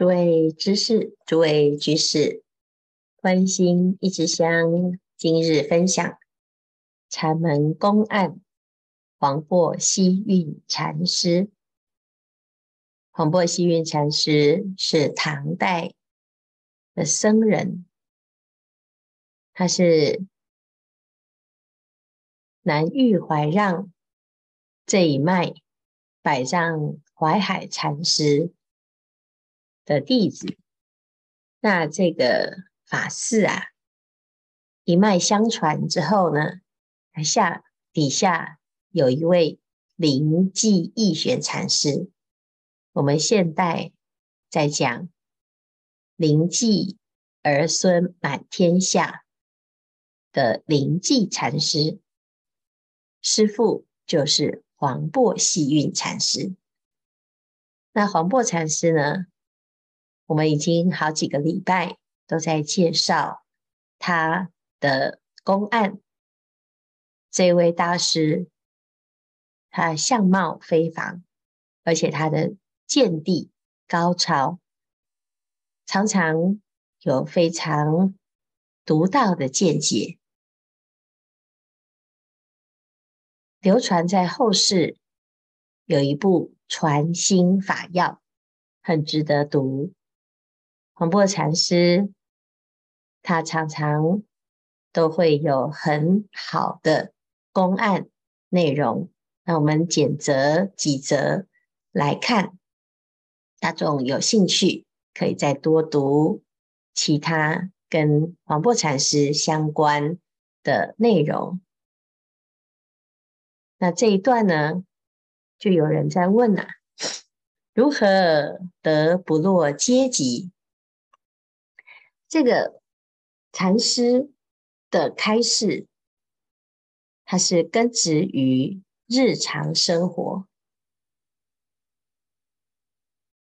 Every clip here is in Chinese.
诸位知识，诸位居士，关心一枝香，今日分享禅门公案，黄檗希运禅师。黄檗希运禅师是唐代的僧人，他是南岳怀让这一脉百丈怀海禅师的弟子，那这个法事啊，一脉相传之后呢，下底下有一位灵济义玄禅师。我们现代在讲灵济儿孙满天下的灵济禅师，师父就是黄檗希运禅师。那黄檗禅师呢？我们已经好几个礼拜都在介绍他的公案。这位大师，他相貌非凡，而且他的见地高超，常常有非常独到的见解，流传在后世。有一部《传心法要》，很值得读。黄檗禅师，他常常都会有很好的公案内容。那我们拣择几则来看，大众有兴趣可以再多读其他跟黄檗禅师相关的内容。那这一段呢，就有人在问了啊：如何得不落阶级？这个禅师的开示，它是根植于日常生活，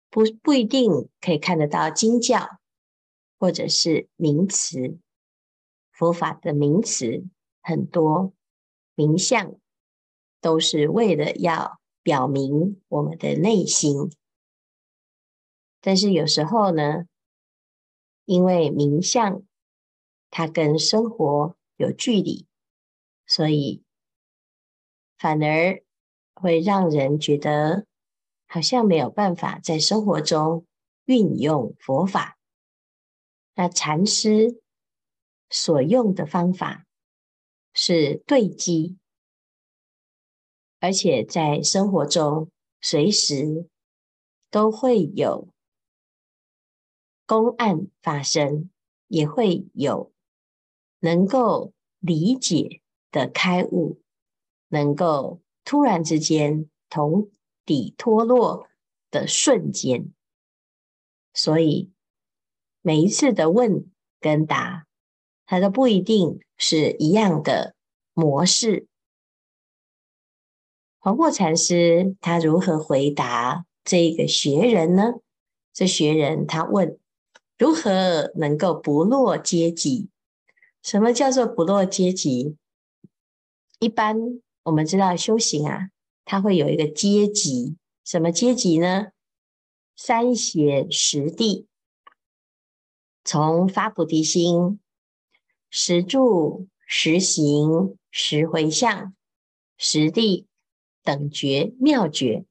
不不一定可以看得到经教或者是名词。佛法的名词很多，名相都是为了要表明我们的内心，但是有时候呢，因为名相，它跟生活有距离，所以反而会让人觉得好像没有办法在生活中运用佛法。那禅师所用的方法是对机，而且在生活中随时都会有。公案发生，也会有能够理解的开悟，能够突然之间同底脱落的瞬间。所以每一次的问跟答，它都不一定是一样的模式。黄檗禅师他如何回答这个学人呢？这学人他问。如何能够不落阶级？什么叫做不落阶级？一般我们知道修行啊，它会有一个阶级，什么阶级呢？三贤十地，从发菩提心、十住、十行、十回向、十地等觉妙觉，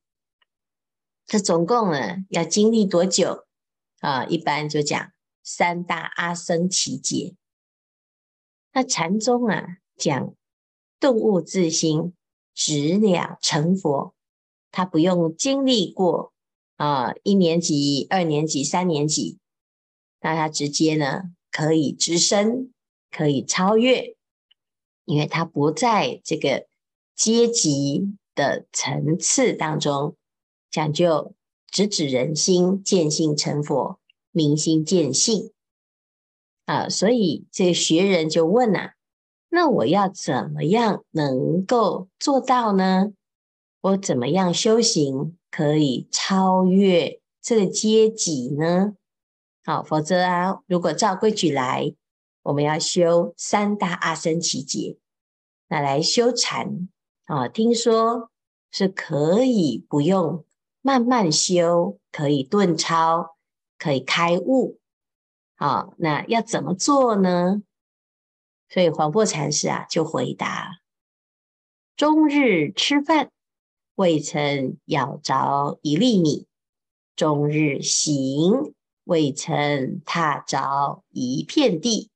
这总共呢要经历多久？啊，一般就讲三大阿僧奇劫。那禅宗啊，讲顿悟自心，直了成佛，他不用经历过啊一年级、二年级、三年级，那他直接呢可以直升，可以超越，因为他不在这个阶级的层次当中讲究。直指人心，见性成佛，明心见性啊！所以这个学人就问啊：那我要怎么样能够做到呢？我怎么样修行可以超越这个阶级呢？好，否则啊，如果照规矩来，我们要修三大阿僧只劫，那来修禅啊，听说是可以不用。慢慢修可以顿超，可以开悟。好，那要怎么做呢？所以黄檗禅师啊就回答：终日吃饭，未曾咬着一粒米；终日行，未曾踏着一片地。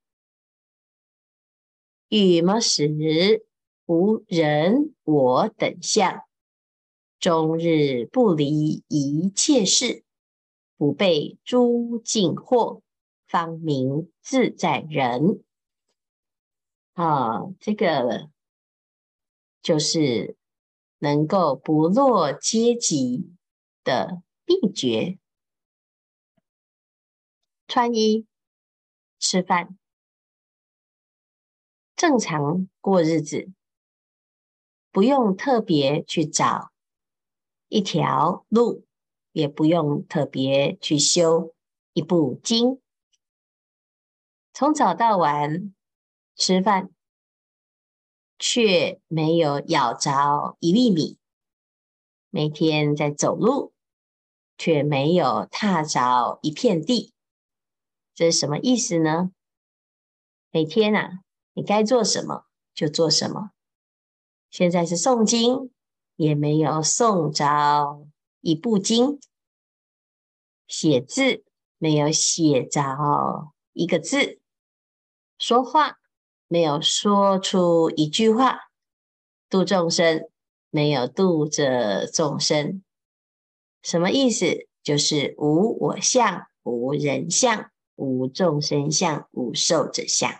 与么时无人我等相，终日不离一切事，不被诸境惑。方名自在人。啊，这个就是能够不落阶级的秘诀。穿衣、吃饭，正常过日子，不用特别去找一条路，也不用特别去修一部经。从早到晚吃饭，却没有咬着一粒米；每天在走路，却没有踏着一片地。这是什么意思呢？每天啊，你该做什么就做什么。现在是诵经，也没有诵着一部经；写字，没有写着一个字。说话没有说出一句话，度众生没有度着众生，什么意思？就是无我相、无人相、无众生相、无寿者相。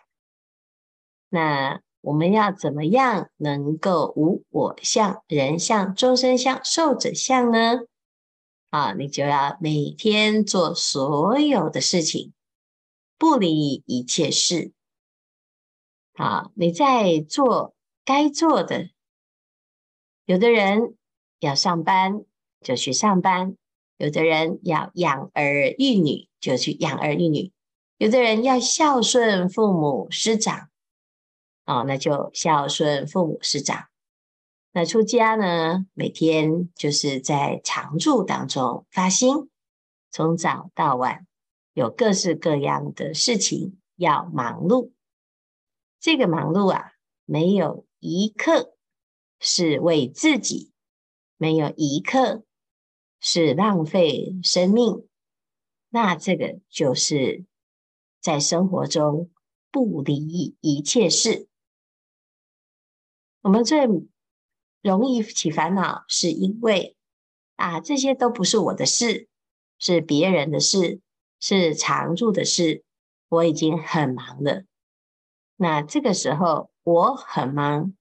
那我们要怎么样能够无我相、人相、众生相、寿者相呢？啊，你就要每天做所有的事情，不离一切事。啊，你在做该做的。有的人要上班就去上班，有的人要养儿育女就去养儿育女，有的人要孝顺父母师长，哦，那就孝顺父母师长。那出家呢，每天就是在常住当中发心，从早到晚有各式各样的事情要忙碌。这个忙碌啊，没有一刻是为自己，没有一刻是浪费生命。那这个就是在生活中不离一切事。我们最容易起烦恼，是因为啊，这些都不是我的事，是别人的事，是常住的事，我已经很忙了。那这个时候我很忙，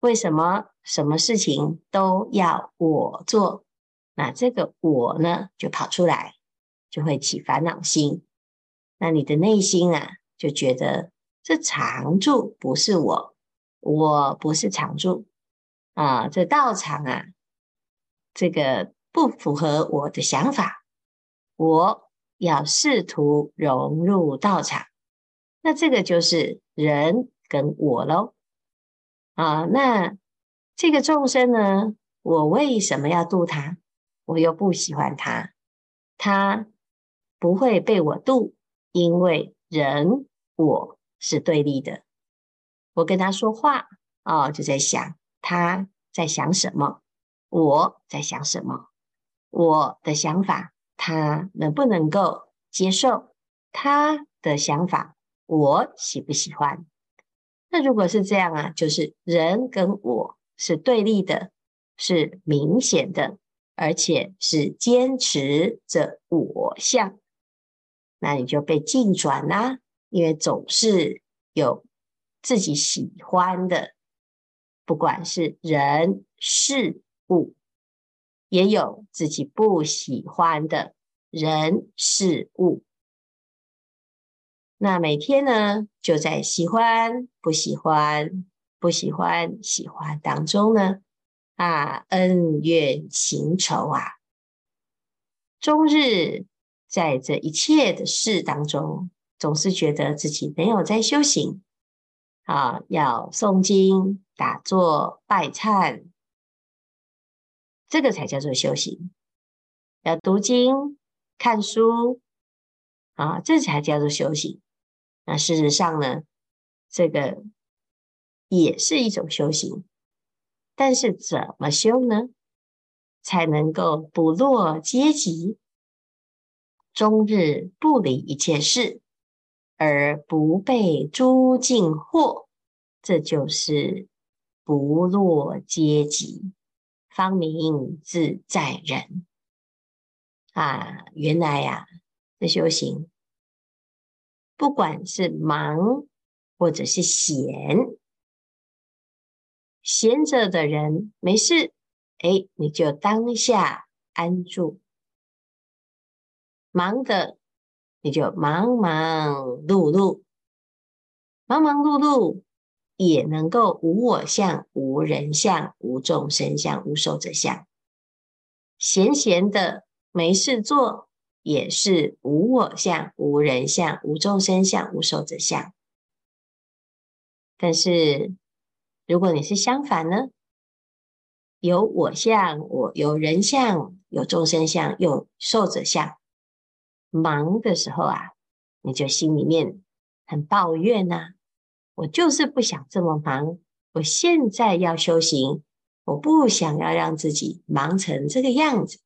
为什么什么事情都要我做？那这个我呢，就跑出来，就会起烦恼心。那你的内心啊，就觉得这常住不是我，我不是常住啊，这道场啊，这个不符合我的想法，我要试图融入道场。那这个就是人跟我喽，啊，那这个众生呢，我为什么要度他？我又不喜欢他，他不会被我度，因为人我是对立的。我跟他说话啊，就在想他在想什么，我在想什么，我的想法他能不能够接受？他的想法。我喜不喜欢？那如果是这样啊，就是人跟我是对立的，是明显的，而且是坚持着我相，那你就被境转啦、因为总是有自己喜欢的，不管是人事物，也有自己不喜欢的人事物。那每天呢，就在喜欢、不喜欢、不喜欢、喜欢当中呢，啊，恩怨情仇啊，终日在这一切的事当中，总是觉得自己没有在修行啊，要诵经、打坐、拜忏，这个才叫做修行。要读经、看书、啊，这才叫做修行。那事实上呢，这个也是一种修行，但是怎么修呢？才能够不落阶级，终日不理一切事，而不被诸境惑，这就是不落阶级，方明自在人啊！原来呀、啊，这修行，不管是忙或者是闲，闲着的人没事。哎，你就当下安住；忙的，你就忙忙碌碌，忙忙碌碌也能够无我相、无人相、无众生相、无寿者相。闲闲的没事做，也是无我相、无人相、无众生相、无寿者相。但是，如果你是相反呢？有我相，我有人相，有众生相，有寿者相。忙的时候啊，你就心里面很抱怨呐、啊，我就是不想这么忙。我现在要修行，我不想要让自己忙成这个样子。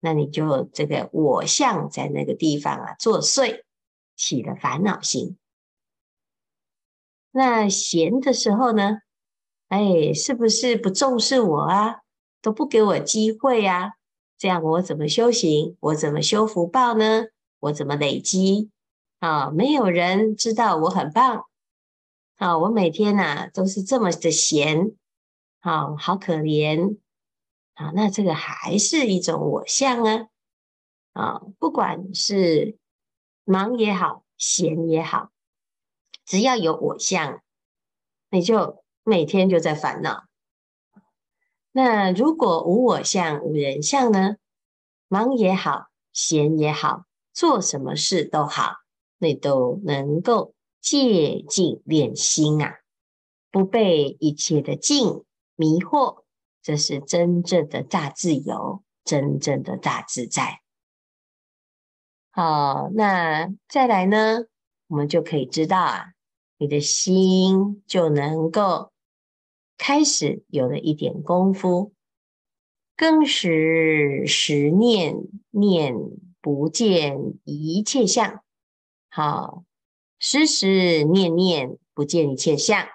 那你就这个我相在那个地方啊作祟，起了烦恼心。那闲的时候呢？哎，是不是不重视我啊？都不给我机会啊？这样我怎么修行？我怎么修福报呢？我怎么累积？啊，没有人知道我很棒。啊，我每天呐、啊、都是这么的闲，啊好可怜。啊，那这个还是一种我相啊。啊，不管是忙也好，闲也好，只要有我相，你就。每天就在烦恼。那如果无我相、无人相呢？忙也好，闲也好，做什么事都好，你都能够借境练心啊，不被一切的境迷惑，这是真正的大自由，真正的大自在。好，那再来呢，我们就可以知道啊，你的心就能够。开始有了一点功夫，更时时念念不见一切相，好，时时念念不见一切相，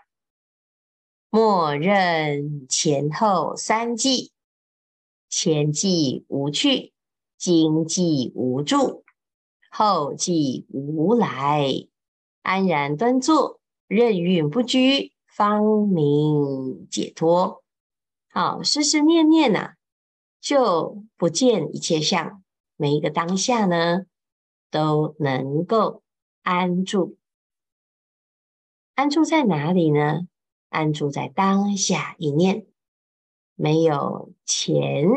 默认前后三际，前际无去，今际无助，后际无来，安然端坐，任运不居。方明解脱，好，时时念念呐、啊，就不见一切相。每一个当下呢，都能够安住。安住在哪里呢？安住在当下一念，没有前、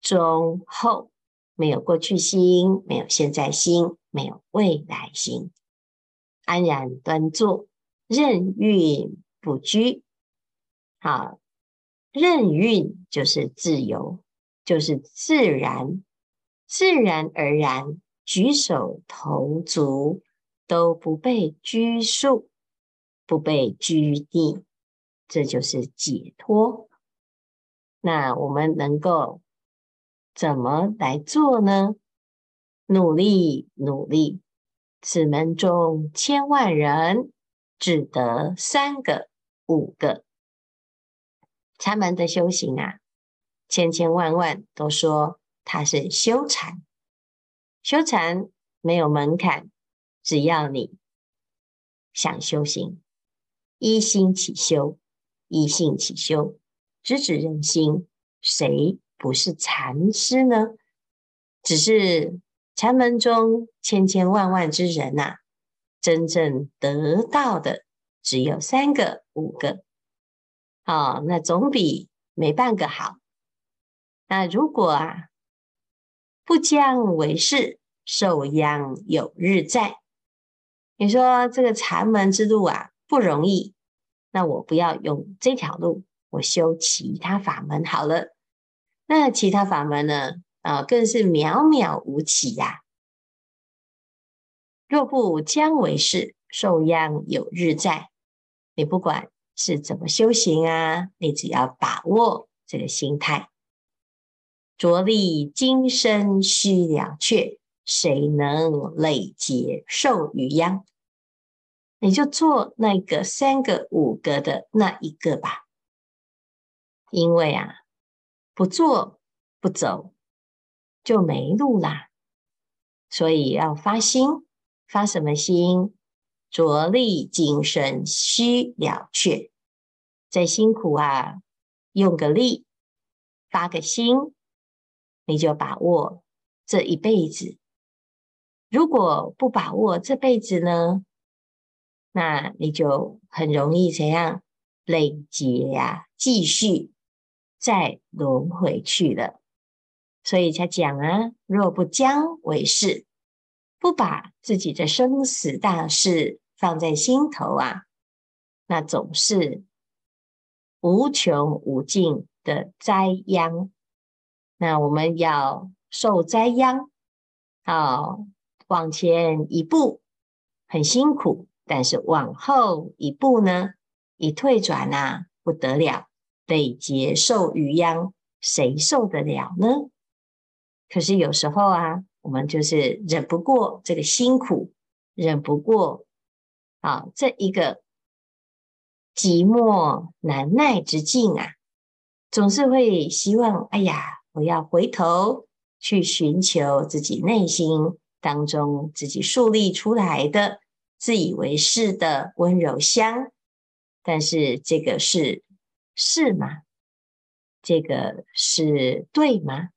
中、后，没有过去心，没有现在心，没有未来心，安然端坐，任运。不拘，好，任运就是自由，就是自然，自然而然，举手投足都不被拘束，不被拘泥，这就是解脱。那我们能够怎么来做呢？努力，努力，此门中千万人，只得三个。五个禅门的修行啊，千千万万都说它是修禅，修禅没有门槛，只要你想修行，一心起修，一性起修，直指人心，谁不是禅师呢？只是禅门中千千万万之人呐、啊，真正得到的。只有三个、五个，哦，那总比没半个好。那如果啊，不将为事，受殃有日在。你说这个禅门之路啊，不容易，那我不要用这条路，我修其他法门好了。那其他法门呢？啊、更是渺渺无期呀、若不将为是，寿殃有日在。你不管是怎么修行啊，你只要把握这个心态，着力今生须了却，谁能累劫寿与殃？你就做那个三个五个的那一个吧，因为啊，不做不走就没路啦。所以要发心，发什么心？着力精神须了却，再辛苦啊，用个力，发个心，你就把握这一辈子。如果不把握这辈子呢？那你就很容易怎样累劫呀、继续再轮回去了。所以才讲啊，若不将为是，不把自己的生死大事放在心头啊，那总是无穷无尽的灾殃。那我们要受灾殃，好，往前一步很辛苦。但是往后一步呢？一退转啊，不得了，得劫寿与殃，谁受得了呢？可是有时候啊，我们就是忍不过这个辛苦，忍不过啊这一个寂寞难耐之境啊，总是会希望，哎呀，我要回头去寻求自己内心当中自己树立出来的。自以为是的温柔乡，但是这个是是吗？这个是对吗？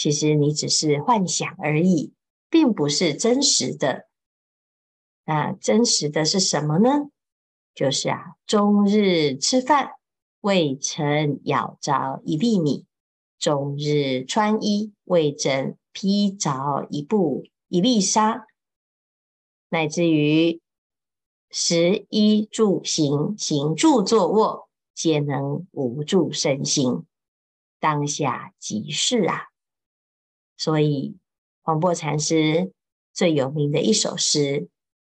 其实你只是幻想而已，并不是真实的。那真实的是什么呢？就是啊，终日吃饭未曾咬着一粒米，终日穿衣未曾披着一布一粒纱。乃至于食衣住行、行住坐卧，皆能无住身心，当下即是啊！所以黄檗禅师最有名的一首诗，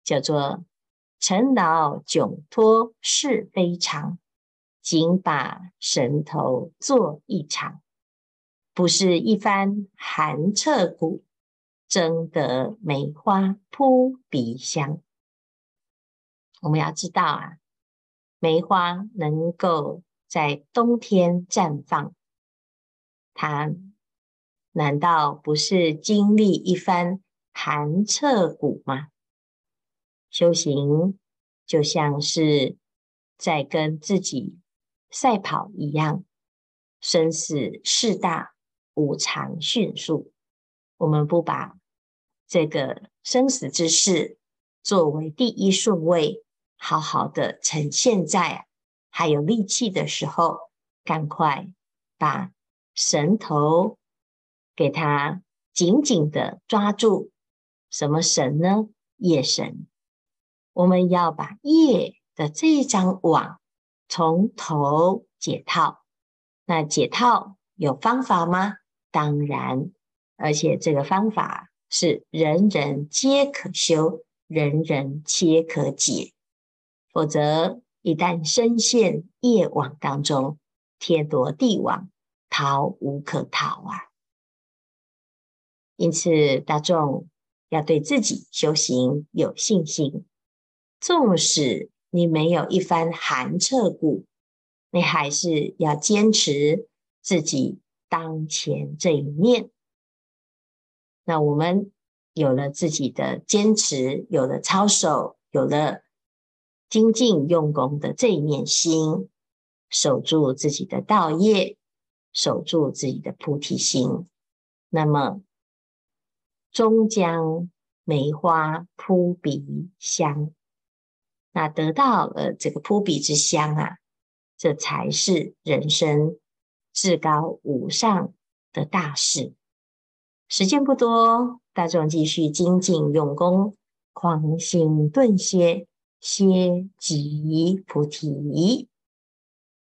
叫做“尘劳窘脱是非常，仅把神头做一场，不是一番寒彻骨。”争得梅花扑鼻香。我们要知道啊，梅花能够在冬天绽放，它难道不是经历一番寒彻骨吗？修行就像是在跟自己赛跑一样，生死事大，无常迅速。我们不把这个生死之事作为第一顺位，好好的呈现在还有力气的时候，赶快把神头给他紧紧的抓住。什么神呢？业神。我们要把业的这一张网从头解套。那解套有方法吗？当然，而且这个方法。是人人皆可修，人人皆可解。否则，一旦深陷业网当中，天罗地网，逃无可逃啊！因此，大众要对自己修行有信心。纵使你没有一番寒彻骨，你还是要坚持自己当前这一念。那我们有了自己的坚持，有了操守，有了精进用功的这一念心，守住自己的道业，守住自己的菩提心，那么终将梅花扑鼻香。那得到了这个扑鼻之香啊，这才是人生至高无上的大事。时间不多，大众继续精进用功，狂心顿歇，歇即菩提。